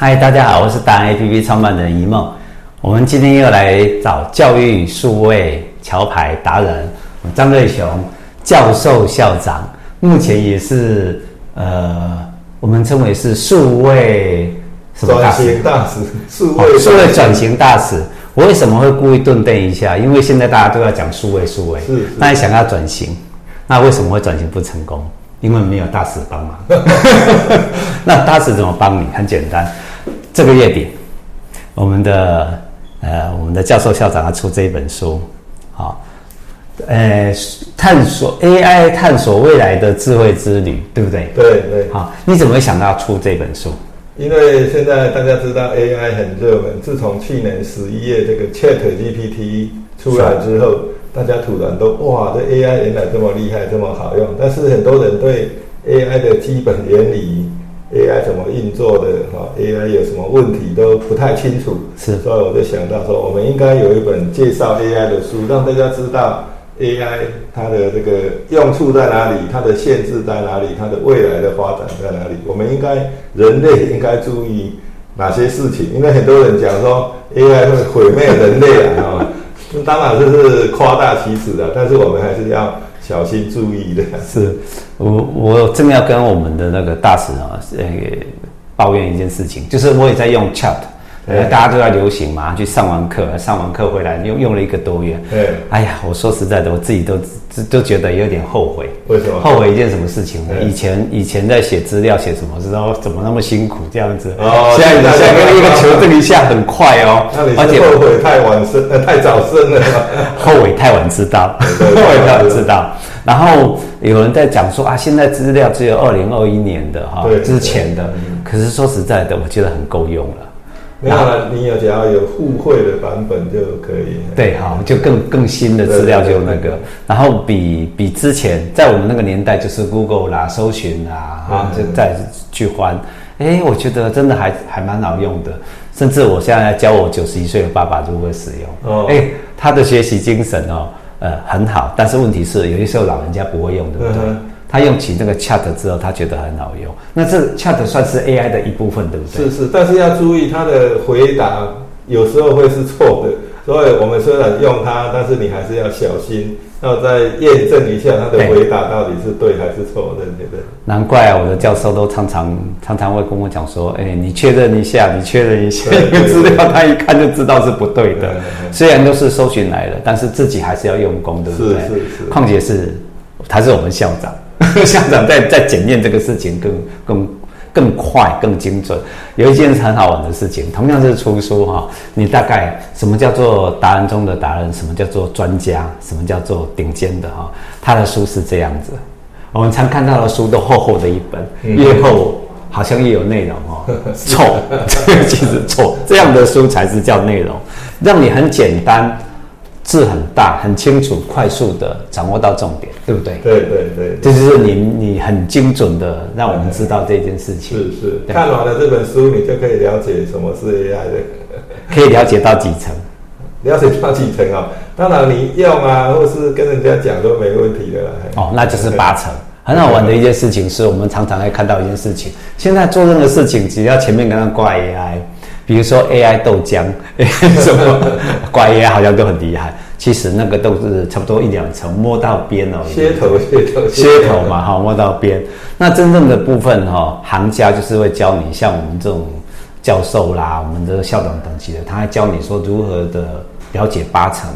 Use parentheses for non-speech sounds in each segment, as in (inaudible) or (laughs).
嗨，大家好，我是达人 APP 创办人一梦。我们今天又来找教育数位桥牌达人张瑞雄教授校长，目前也是呃，我们称为是数位什么大使？大使，数位数位转型大使。我为什么会故意顿顿一下？因为现在大家都要讲数位数位，是，那想要转型，那为什么会转型不成功？因为没有大使帮忙，(laughs) 那大使怎么帮你？很简单，这个月底，我们的呃，我们的教授校长要出这一本书，好，呃，探索 AI，探索未来的智慧之旅，对不对？对对。好，你怎么会想到出这本书？因为现在大家知道 AI 很热门，自从去年十一月这个 ChatGPT 出来之后。大家突然都哇，这 AI 原来这么厉害，这么好用。但是很多人对 AI 的基本原理、AI 怎么运作的哈，AI 有什么问题都不太清楚。是，所以我就想到说，我们应该有一本介绍 AI 的书，让大家知道 AI 它的这个用处在哪里，它的限制在哪里，它的未来的发展在哪里。我们应该人类应该注意哪些事情？因为很多人讲说 AI 会毁灭人类啊。当然这是夸大其词的，但是我们还是要小心注意的。是，我我正要跟我们的那个大使啊，呃，抱怨一件事情，就是我也在用 Chat。呃，大家都在流行嘛，去上完课，上完课回来用用了一个多月。对，哎呀，我说实在的，我自己都都觉得有点后悔。为什么？后悔一件什么事情呢？以前以前在写资料写什么，知道怎么那么辛苦这样子。哦。现在现在一个求证一下很快哦。而且后悔太晚生，呃，太早生了。(laughs) 后悔太晚知道，(laughs) 后悔太晚知道。然后有人在讲说啊，现在资料只有二零二一年的哈，之前的。可是说实在的，我觉得很够用了。没有了，你有只要有互惠的版本就可以。对，好，就更更新的资料就那个，然后比比之前在我们那个年代就是 Google 啦，搜寻啊，啊，就再去换。哎，我觉得真的还还蛮好用的，甚至我现在教我九十一岁的爸爸如何使用。哦，哎，他的学习精神哦，呃，很好，但是问题是有些时候老人家不会用，对不对？他用起那个 Chat 之后，他觉得很好用。那这 Chat 算是 AI 的一部分，对不对？是是，但是要注意，他的回答有时候会是错的。所以我们虽然用它，但是你还是要小心，要再验证一下他的回答到底是对还是错的，对不对？难怪啊，我的教授都常常常常会跟我讲说：“哎，你确认一下，你确认一下，因为资料他一看就知道是不对的。虽然都是搜寻来的，但是自己还是要用功，对不对？是是是。况且是他是我们校长。” (laughs) 校长在在检验这个事情更更更快更精准。有一件很好玩的事情，同样是出书哈，你大概什么叫做达人中的达人？什么叫做专家？什么叫做顶尖的哈？他的书是这样子，我们常看到的书都厚厚的一本，越厚好像越有内容哦。(laughs) 错，这 (laughs) 个其实错，这样的书才是叫内容，让你很简单。字很大，很清楚，快速的掌握到重点，对不对？对对对，这就是你你很精准的让我们知道这件事情。是是，看完了这本书，你就可以了解什么是 AI 的，(laughs) 可以了解到几层？了解到几层啊？当然你用啊，或是跟人家讲都没问题的啦。哦，那就是八层。很好玩的一件事情是我们常常会看到一件事情，现在做任何事情，只要前面跟他挂 AI。比如说 AI 豆浆 (laughs) 什么 (laughs) 挂 AI 好像都很厉害，其实那个都是差不多一两层，摸到边哦。噱头，噱头，噱头嘛，哈，摸到边。那真正的部分哈，行家就是会教你，像我们这种教授啦，我们的校长等级的，他还教你说如何的了解八层，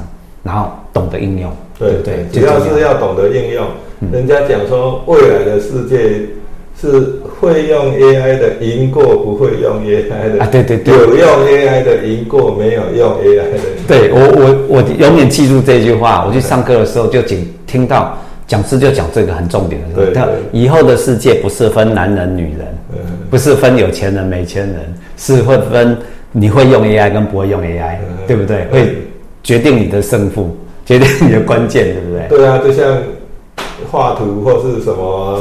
然后懂得应用，对不对？主要是要懂得应用。人家讲说未来的世界。是会用 AI 的赢过不会用 AI 的啊，对对对，有用 AI 的赢过没有用 AI 的。对我我我永远记住这句话。我去上课的时候就仅听到讲师就讲这个很重点的。对，以后的世界不是分男人女人，不是分有钱人没钱人，是会分你会用 AI 跟不会用 AI，对不对？会决定你的胜负，决定你的关键，对不对？对啊，就像画图或是什么。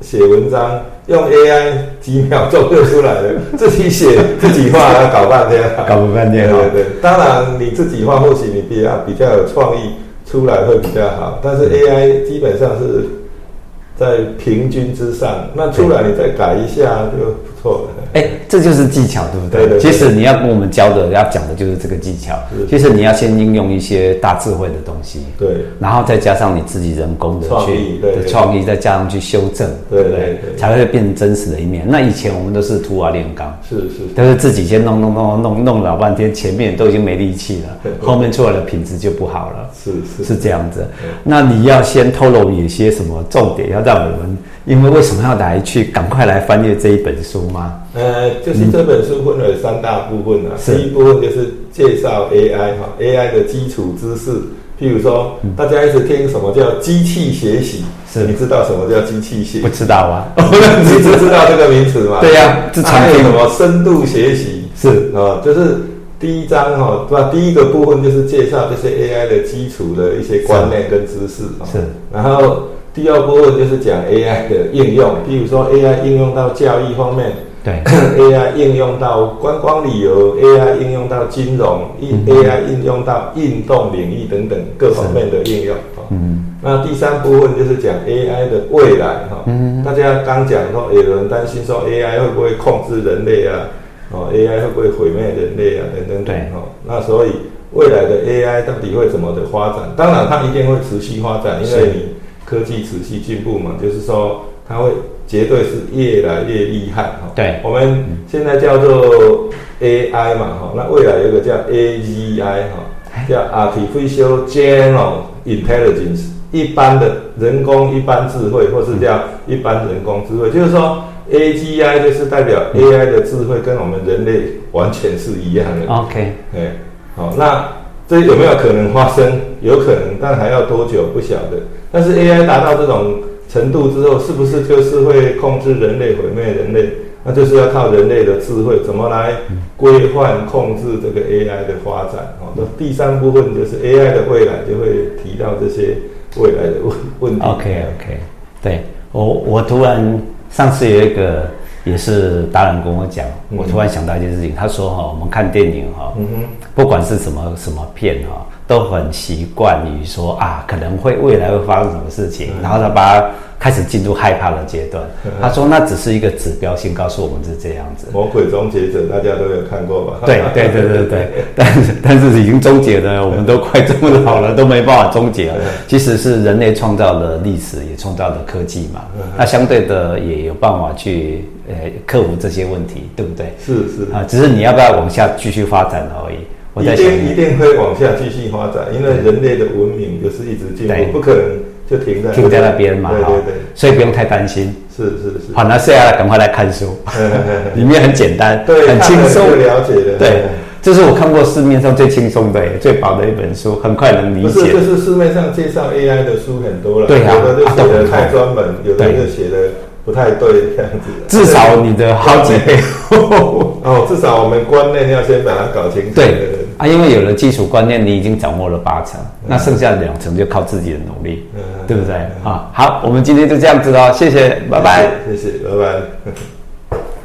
写文章用 AI 几秒钟就出来了，(laughs) 自己写自己画要搞半天，搞不半天。对对对，当然你自己画或许你比较比较有创意，出来会比较好。但是 AI 基本上是在平均之上，那出来你再改一下就不错的。哎，这就是技巧，对不对？对对对，其实你要跟我们教的，要讲的就是这个技巧。其实你要先应用一些大智慧的东西，对，然后再加上你自己人工的创意，对，创意，再加上去修正，对不对？才会变成真实的一面。那以前我们都是土瓦炼钢，是是，都是自己先弄弄弄弄弄老半天，前面都已经没力气了，(laughs) 后面出来的品质就不好了。是是是这样子。那你要先透露一些什么重点，要让我们。因为为什么要来去赶快来翻阅这一本书吗？呃，就是这本书分为三大部分啊。第、嗯、一部分就是介绍 AI 哈，AI 的基础知识。譬如说，大家一直听什么叫机器学习，是你知道什么叫机器学习？不知道啊，(laughs) 你只知道这个名词嘛？对呀、啊，还有什么深度学习？是啊，就是第一章哈，对吧？第一个部分就是介绍这些 AI 的基础的一些观念跟知识是，然后。第二部分就是讲 AI 的应用，比如说 AI 应用到教育方面，对，(coughs) AI 应用到观光旅游，AI 应用到金融，AI 应用到运动领域等等各方面的应用。嗯，那第三部分就是讲 AI 的未来哈。嗯，大家刚讲说，有人担心说 AI 会不会控制人类啊？哦，AI 会不会毁灭人类啊？等等等。哈，那所以未来的 AI 到底会怎么的发展？当然，它一定会持续发展，因为你。科技持续进步嘛，就是说它会绝对是越来越厉害哈。对，我们现在叫做 AI 嘛哈，那未来有一个叫 AGI 哈，叫 Artificial General Intelligence，一般的人工一般智慧，或是叫一般人工智慧，就是说 AGI 就是代表 AI 的智慧跟我们人类完全是一样的。OK，哎，好，那这有没有可能发生？有可能，但还要多久不晓得。但是 AI 达到这种程度之后，是不是就是会控制人类、毁灭人类？那就是要靠人类的智慧，怎么来规范控制这个 AI 的发展？哦，那第三部分就是 AI 的未来，就会提到这些未来的问问题。OK OK，对我我突然上次有一个也是达人跟我讲，我突然想到一件事情，他说哈，我们看电影哈，不管是什么什么片哈。都很习惯于说啊，可能会未来会发生什么事情，嗯、然后他把他开始进入害怕的阶段。嗯、他说那只是一个指标性，告诉我们是这样子。魔鬼终结者大家都有看过吧？对对对对对，(laughs) 但是但是已经终结了，我们都快这么老了，都没办法终结了。其实是人类创造了历史，也创造了科技嘛。那相对的也有办法去呃克服这些问题，对不对？是是啊，只是你要不要往下继续发展而已。一定一定会往下继续发展，因为人类的文明就是一直进步，不可能就停在停在那边嘛。对对对，所以不用太担心。是是是。好，那接下来赶快来看书，(laughs) 里面很简单，对，很轻松，了解的。对，这是我看过市面上最轻松的、最薄的一本书，很快能理解。不是，就是市面上介绍 AI 的书很多了，对啊，有的就写的太专门，有的就写的。不太对，这样子。至少你的好几倍 (laughs) 哦，至少我们观念要先把它搞清楚。对啊，因为有了基础观念，你已经掌握了八成，那剩下两成就靠自己的努力，对不对？啊，好，我们今天就这样子喽，谢谢，拜拜，谢谢，拜拜。